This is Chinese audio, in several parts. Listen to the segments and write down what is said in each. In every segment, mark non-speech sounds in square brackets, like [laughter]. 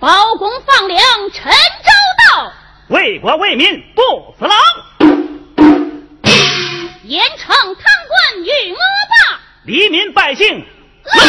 包公放粮，陈州到，为国为民不死狼。严惩贪官与恶霸，黎民百姓乐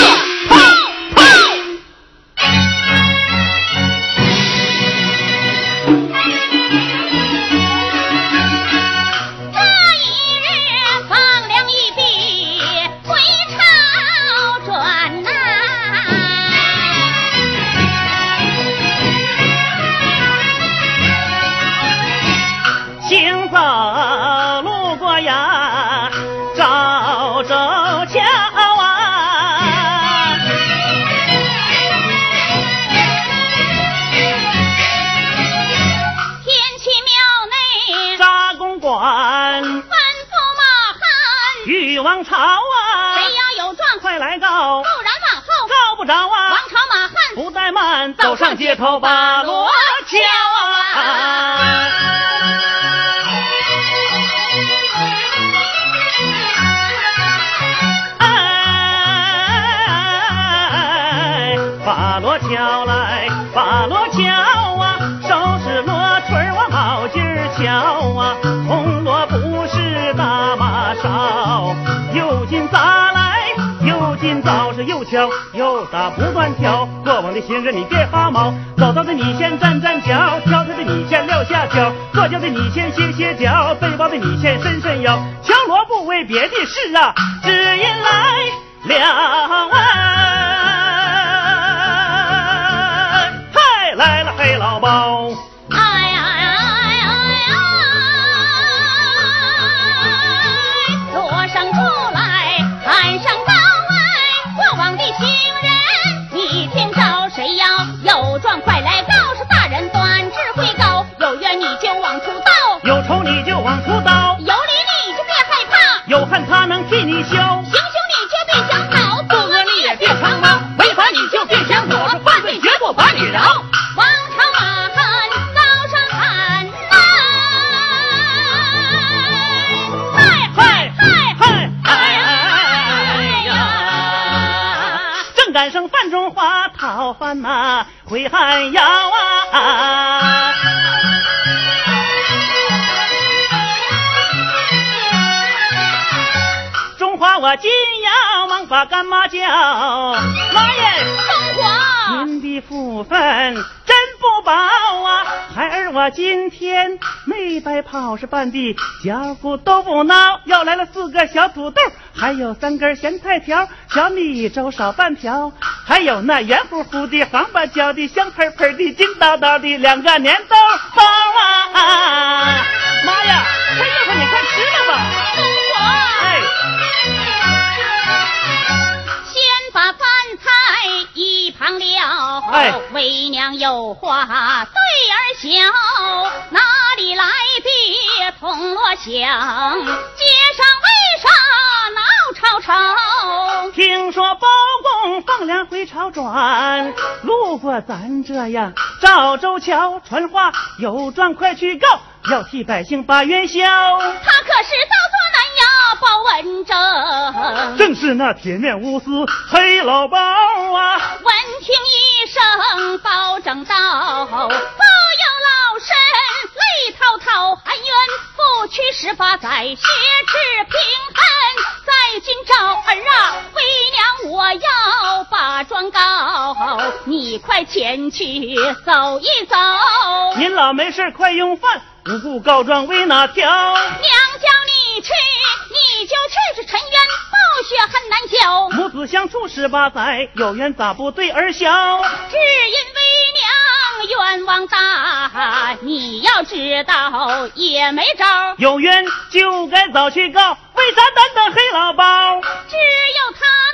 走上街头把锣敲啊！哎，把锣敲来，把锣敲啊！手持锣锤往毛尖敲啊！铜锣不是大马勺，又金砸来，又金凿是又敲又打不断跳。行人，你别发毛；走道的你先站站脚，跳跳的你先撂下脚，坐轿的你先歇歇脚，背包的你先伸伸腰。敲锣不为别的事啊，只因来两位！嗨，来了黑老包。呐，挥汗腰啊！中华我今要忙把干妈叫，妈耶！中华，您的福分真不薄啊！孩儿我今天白跑，是半地，小骨都不孬，要来了四个小土豆。还有三根咸菜条，小米粥少半条，还有那圆乎乎的黄瓜椒的香喷喷的金叨叨的两个粘豆包啊！妈呀，快热乎，你快吃了吧！哎，一旁撂，哎，为娘有话对儿笑，哪里来的铜锣响？街上为啥闹？吵吵，听说包公放粮回朝转，路过咱这呀赵州桥，传话有状快去告，要替百姓把冤消。他可是造作难呀包文正，正是那铁面无私黑老包啊！闻听一声包拯道，不由老身泪滔滔，含冤不屈十八载，血耻平衡。在今朝儿啊，为娘我要把状告，你快前去走一走。您老没事快用饭，无故告状为哪条？娘叫你去，你就去，是沉冤报血很难消。母子相处十八载，有缘咋不对儿消？只因为娘冤枉大，你要知道也没招。有冤就该早去告。为啥单等黑老包？只有他能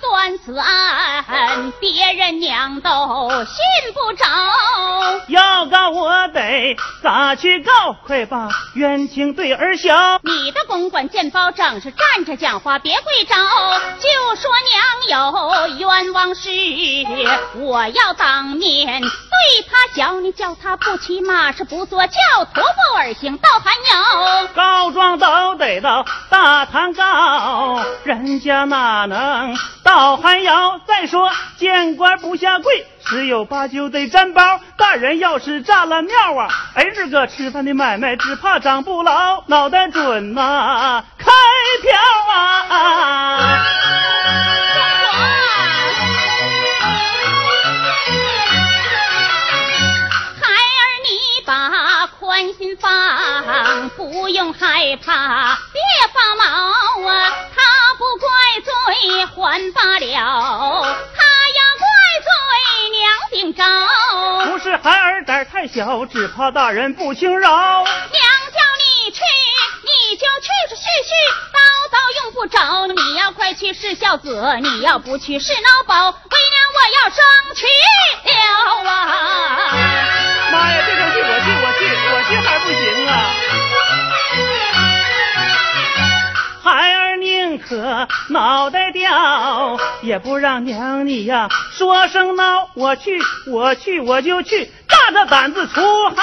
断此案，别人娘都信不着。要告我得咋去告？快把冤情对儿消。你的公馆见包正是站着讲话，别跪着，就说娘有冤枉事，我要当面对他叫你叫他不骑马是不坐轿，徒步而行到寒窑。告状都得到。大堂告，人家哪能倒还要再说，见官不下跪，十有八九得沾包。大人要是炸了庙啊，儿子个吃饭的买卖只怕长不牢，脑袋准呐，开票啊！把宽心放，不用害怕，别发毛啊！他不怪罪还罢了，他要怪罪娘顶着。不是孩儿胆太小，只怕大人不轻饶。娘叫你去，你就去去去去，叨叨用不着。你要快去是孝子，你要不去是孬宝。为娘我要生气了啊！妈呀，这脑袋掉，也不让娘你呀说声孬。我去，我去，我就去，大着胆子出汗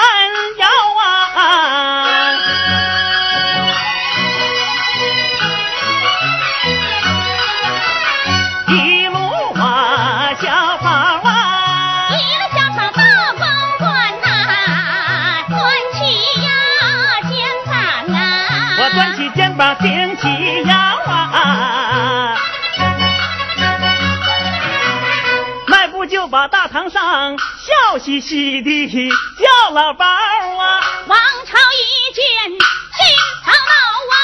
窑啊！笑嘻嘻的叫老包啊，王朝一见心操闹歪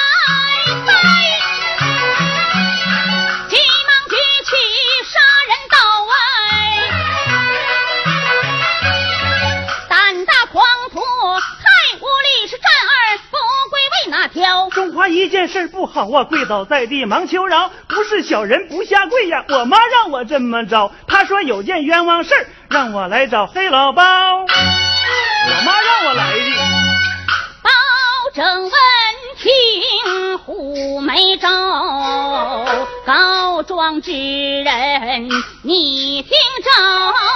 歪，急忙举起杀人刀哎，胆大狂徒太无礼，是战儿不归为哪条？中华一件事不好啊，跪倒在地忙求饶，不是小人不下跪呀，我妈让我这么着，她说有件冤枉事儿让我来找黑老包，我妈让我来的。包拯闻听虎眉招，告状之人你听着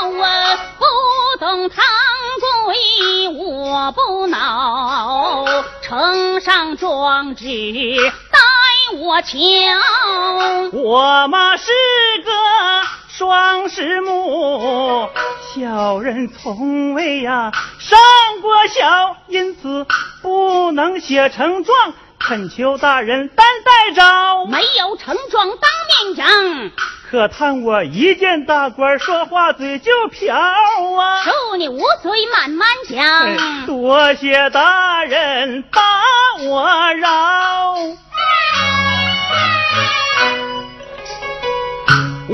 我，不懂堂规我不恼，呈上状纸待我瞧。我妈是个双十母，小人从未呀上过小，因此不能写成状，恳求大人担待着。没有成状当面讲，可叹我一见大官，说话嘴就瓢啊！恕你无罪慢慢哎讲。多谢大人把我饶。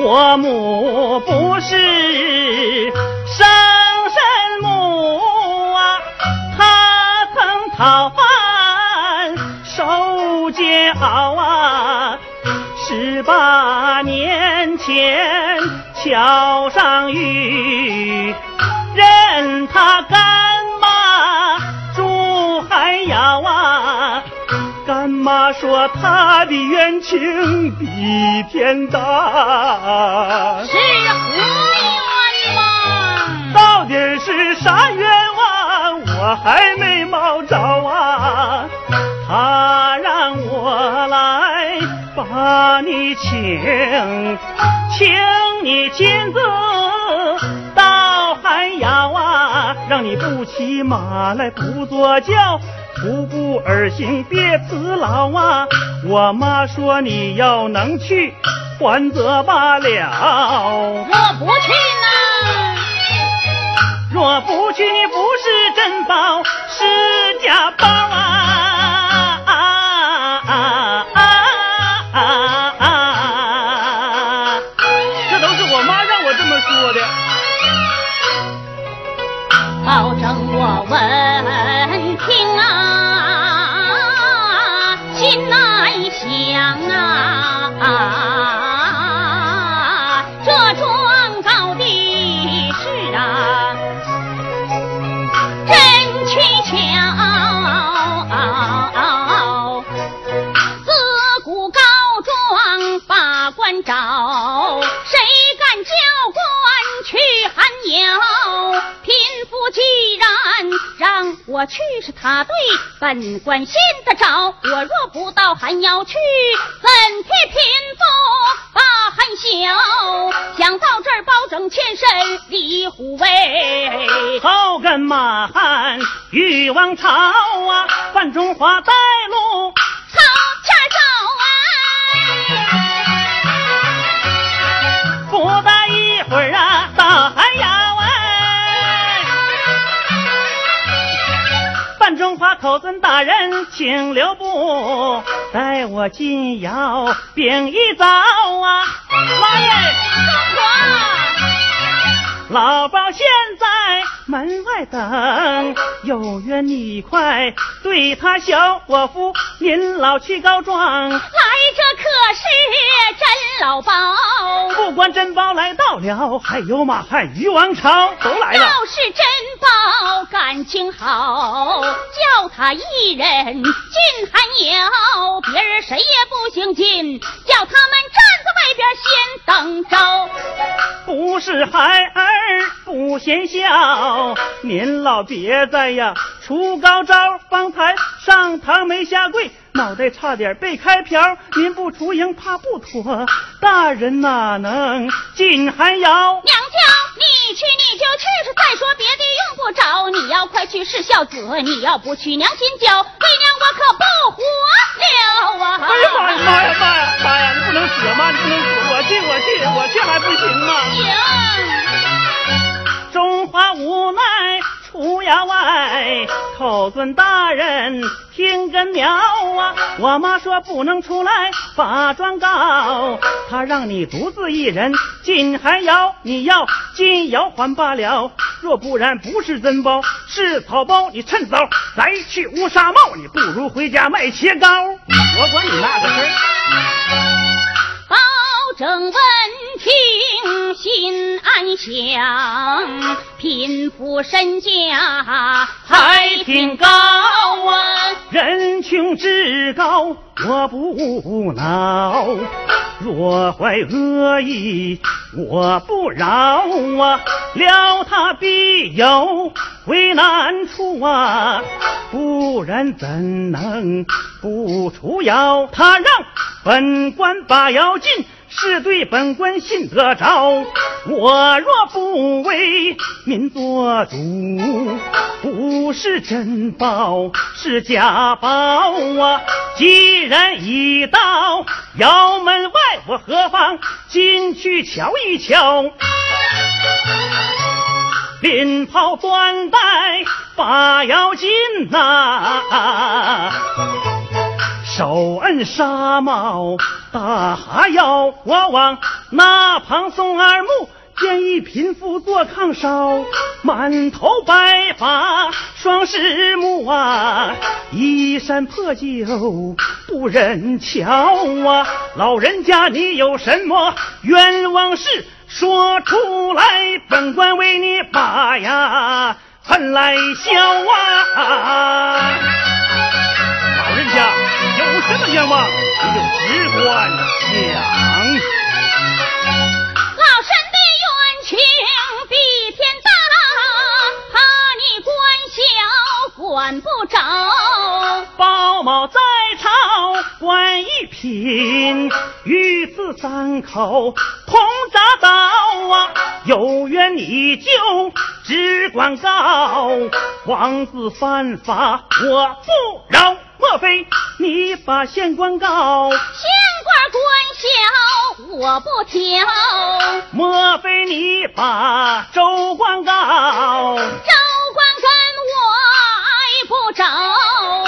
我母不是生身母啊，她曾讨饭受煎熬啊。十八年前桥上遇，任他干干妈说他的冤情比天大，是何冤枉？到底是啥冤枉？我还没冒着啊！他让我来把你请，请你亲自让你不骑马来不坐轿，徒步而行别辞劳啊！我妈说你要能去，还则罢了。我不去呢。若不去，你不是珍宝，是假包啊！我去是他对本官信得着，我若不到寒窑去，怎替贫妇把寒消？想到这儿，包拯欠身李虎威，好跟马汉欲王朝啊，范中华带路朝前走啊！口尊大人，请留步，待我进窑禀一遭啊！妈耶，中华！老包现在门外等，有缘你快对他小伙夫，您老去告状。来这可是真老包，不管真包来到了，还有马汉于王朝都来了。要是真好感情好，叫他一人进寒窑，别人谁也不行进，叫他们站在外边先等着。不是孩儿不嫌小，您老别在呀出高招，方才上堂没下跪，脑袋差点被开瓢。您不出营怕不妥，大人哪能进寒窑？娘家，你去你就去，再说别的用不着。你要快去是孝子，你要不去娘心焦，为娘我可不活了啊！哎呀妈呀妈呀妈呀妈呀！你不能死吗？你不能死！我去我去我去还不行吗？行，中华无奈出衙外，口尊大人听根苗啊！我妈说不能出来把状告，她让你独自一人进寒窑，你要进窑还罢了，若不然不是真包是草包，你趁早再去乌纱帽，你不如回家卖切糕。我管你那个事儿。正闻听心安详，贫富身价还挺高啊！人穷志高，我不恼；若怀恶意，我不饶啊！料他必有为难处啊，不然怎能不出窑？他让本官把窑进。是对本官信得着，我若不为民做主，不是真宝是假宝啊！既然已到窑门外，我何妨进去瞧一瞧？拎袍缎带把窑进呐、手摁纱帽，大哈腰，我往那旁送二目，见一贫妇坐炕烧，满头白发双狮目啊，衣衫破旧不忍瞧啊，老人家你有什么冤枉事说出来，本官为你把呀喷来消啊。什么愿望，你就只管讲。老身的冤情比天大，怕你官小管不着。包某在朝官一品，与此三口同铡刀啊！有冤你就只管告，王子犯法我不饶。莫非你把县官告？县官官小我不挑，莫非你把州官告？州官跟我挨不着。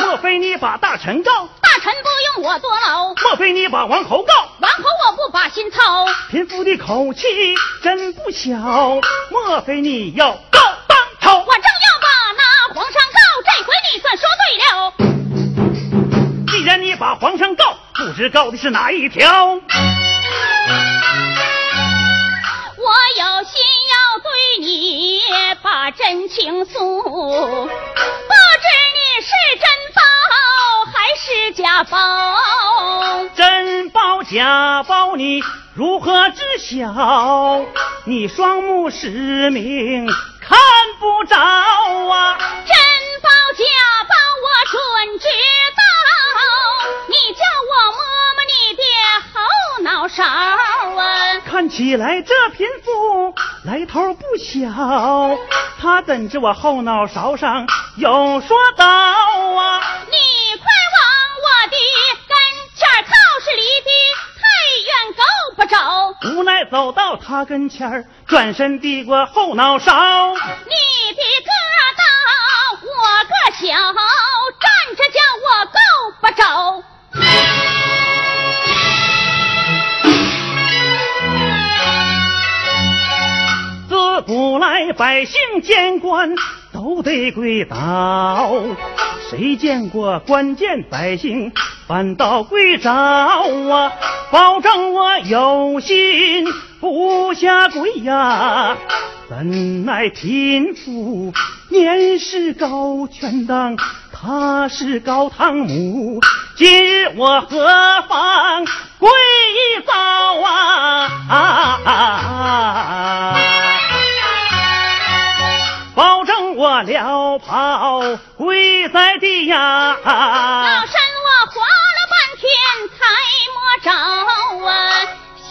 莫非你把大臣告？大臣不用我坐牢，莫非你把王侯告？王侯我不把心操。贫妇的口气真不小，莫非你要告当朝？我正要把那皇上告，这回你算说对了。既然你把皇上告，不知告的是哪一条？我有心要对你把真情诉，不知你是真包还是假包？真包假包，你如何知晓？你双目失明，看不着啊！真包假包我准知道，你叫我摸摸你的后脑勺啊！看起来这贫妇来头不小，她怎知我后脑勺上有说道啊？你快往我的跟前靠，是离得太远够不着。无奈走到他跟前儿，转身递过后脑勺。你的个大，我个小，站着叫我够不着。自古来百姓见官都得跪倒，谁见过官见百姓反倒跪着啊？保证我有心不下跪呀！怎奈贫妇年事高，权当她是高堂母，今日我何妨跪倒啊？啊保证我撩袍跪在地呀！老我花了半天才摸着啊，先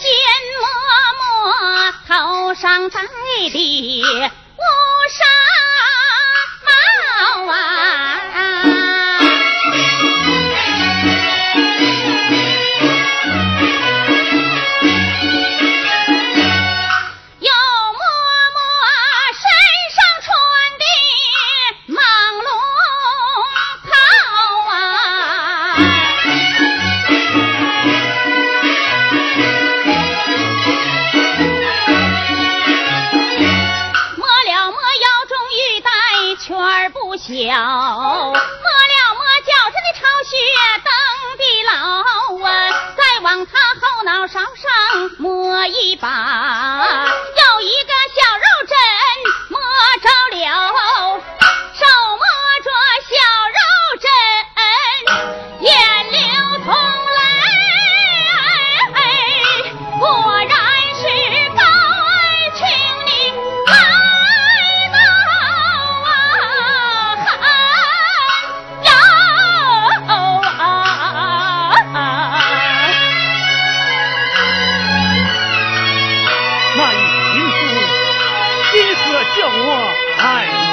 摸摸头上戴的乌纱帽啊。叫我爱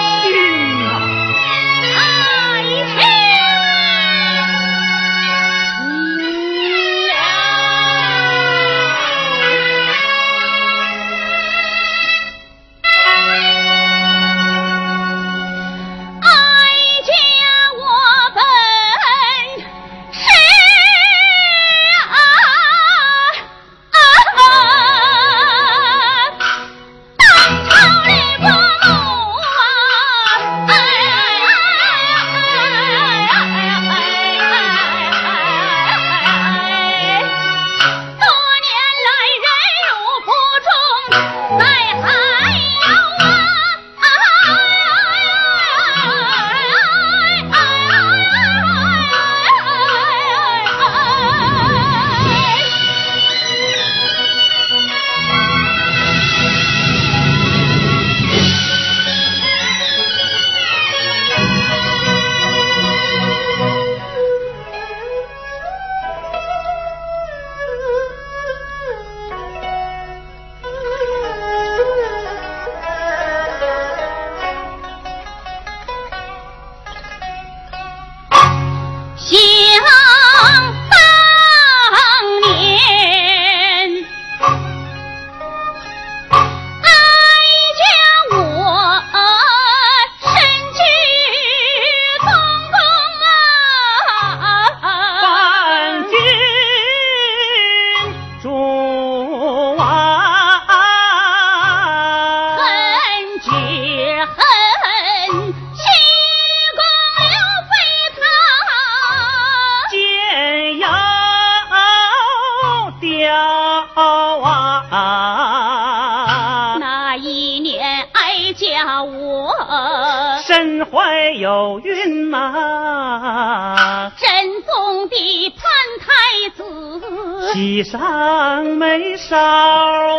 身怀有孕呐、真宗的潘太子，喜上眉梢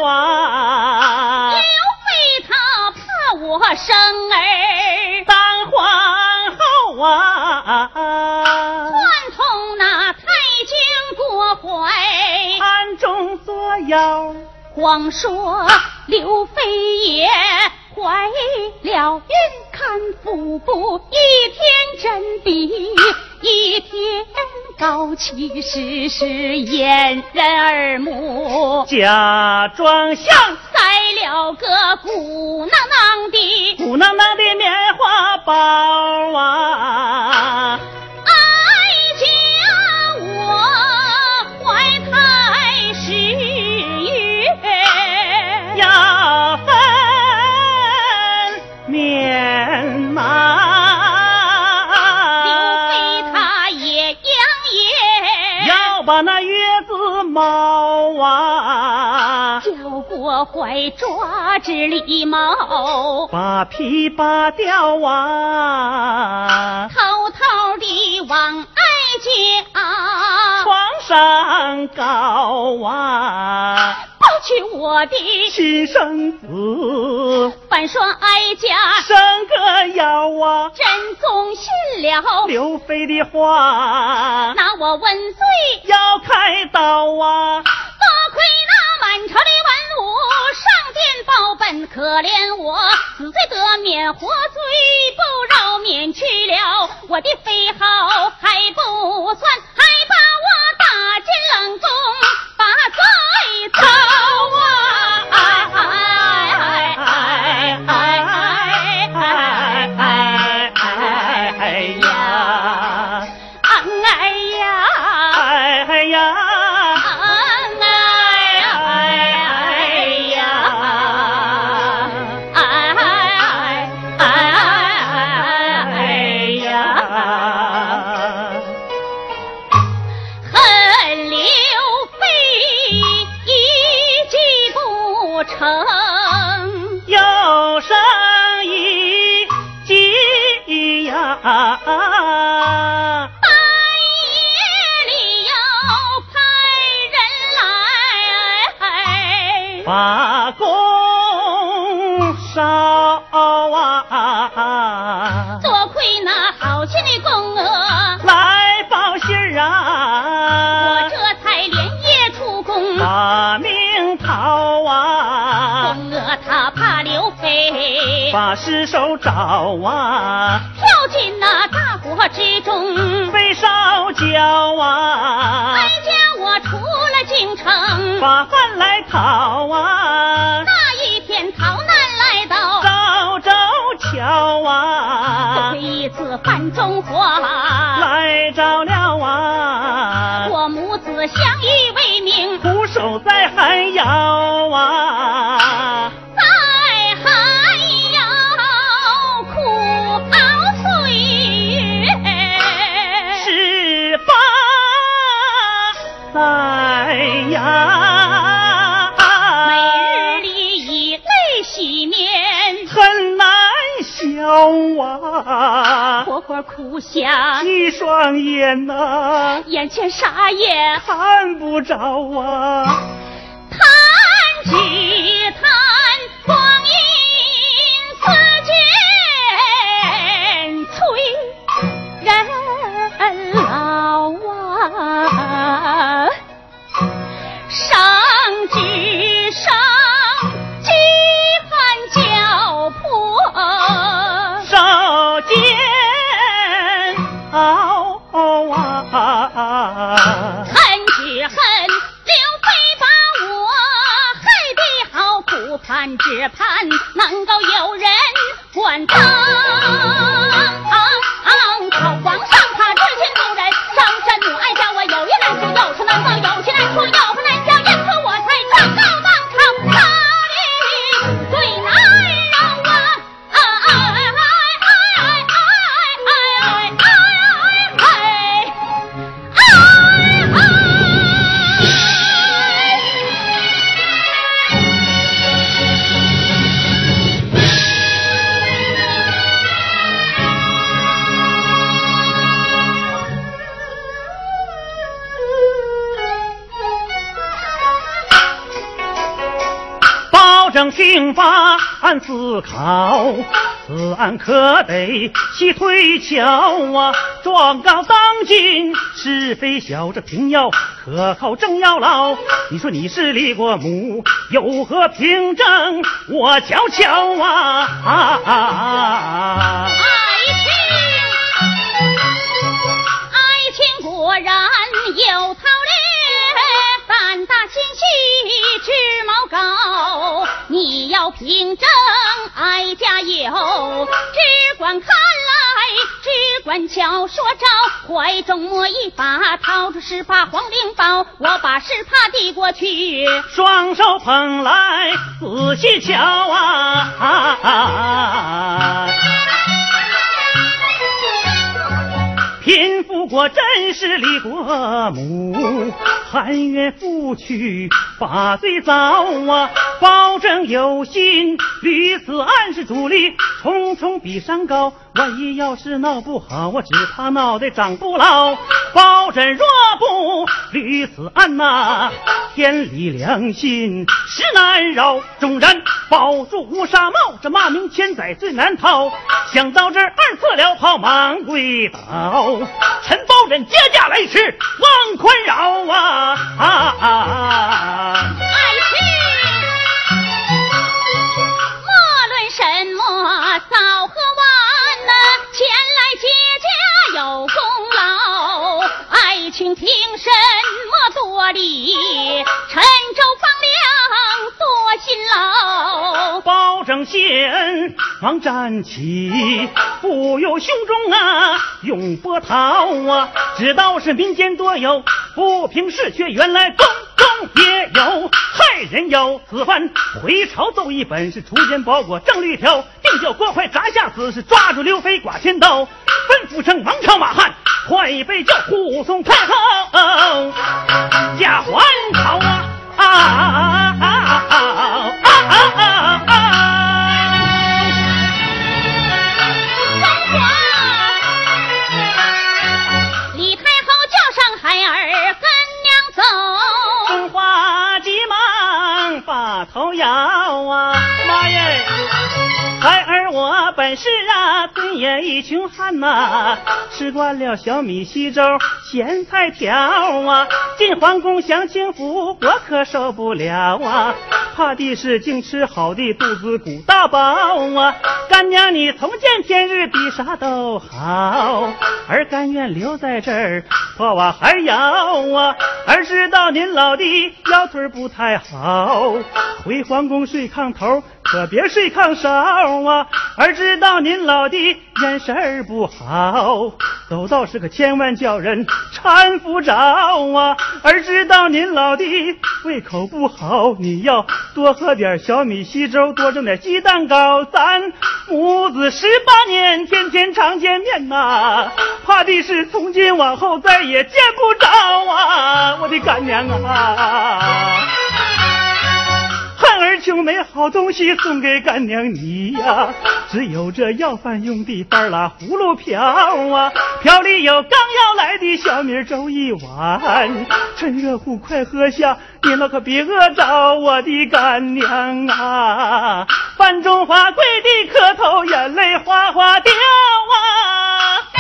啊。刘，妃她怕我生儿，当皇后啊！串通那太监郭槐，暗中作妖。光说刘妃也怀了运，看腹部一天真比一天高，其实是掩人耳目，假装像塞了个鼓囊囊的鼓囊囊的棉花包啊。怀抓只狸猫，把皮扒掉啊，偷偷地往哀家床上告啊。抱去我的亲生子，反说哀家生个妖啊！真纵信了刘飞的话，拿我问罪要开刀啊！报本，可怜我死罪得免，活罪不饶免去了我的飞号还不算，还把把命逃啊！公娥她怕刘备把尸首找啊，跳进那大火之中，被烧焦啊！哀家我出了京城，把饭来讨啊！一次饭中话，来着了啊！我母子相依为命，苦守在寒窑啊！啊！活活哭瞎一双眼呐，眼前啥也看不着啊！叹只叹光阴似箭，催人老啊！只盼能够有人管当。好皇上听罢，俺思考，此案可得细推敲啊，状告当今是非小，这平要可靠正要牢。你说你是李国母，有何凭证？我瞧瞧啊！爱情，爱情果然有。要凭证，哀家有。只管看来，只管瞧，说招怀中摸一把，掏出十把黄绫包，我把十帕递过去，双手捧来，仔细瞧啊！贫富 [laughs] 我真是李国母，含冤负屈，把罪遭啊！保证有心，屡次暗示主力，重重比山高。万一要是闹不好，我只怕脑袋长不牢。包拯若不屡次案呐，天理良心实难饶。纵然保住乌纱帽，这骂名千载最难逃。想到这儿，二次了袍忙跪倒。陈包拯接驾来迟，望宽饶啊！爱卿，有功劳。爱卿凭什么多礼？陈州放粮多辛劳。保正先忙站起，不由胸中啊涌波涛啊！知道是民间多有不平事，却原来宫中也有害人有。此番回朝奏一本，是出奸包裹正律条，定叫郭槐砸下子，是抓住刘飞剐千刀。吩咐声王朝马汉，快备叫护送太后驾还朝啊！啊啊啊啊啊头摇啊，我本是啊，尊严一穷汉呐，吃惯了小米稀粥、咸菜条啊，进皇宫享清福，我可受不了啊！怕的是净吃好的，肚子鼓大包啊！干娘你从见天日比啥都好，儿甘愿留在这儿，破瓦还摇啊！儿知道您老的腰腿不太好，回皇宫睡炕头。可别睡炕梢啊！儿知道您老的眼神不好，走道时可千万叫人搀扶着啊！儿知道您老的胃口不好，你要多喝点小米稀粥，多蒸点鸡蛋糕，咱母子十八年天天常见面呐！怕的是从今往后再也见不着啊！我的干娘啊！就没好东西送给干娘你呀，只有这要饭用的半拉葫芦瓢啊，瓢里有刚要来的小米粥一碗，趁热乎快喝下，你老可别饿着我的干娘啊！范中华跪地磕头，眼泪哗哗掉啊！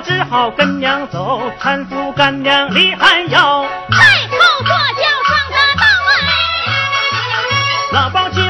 我只好跟娘走，搀扶干娘离寒窑。太后坐轿上大道哎，老包骑马紧跟着。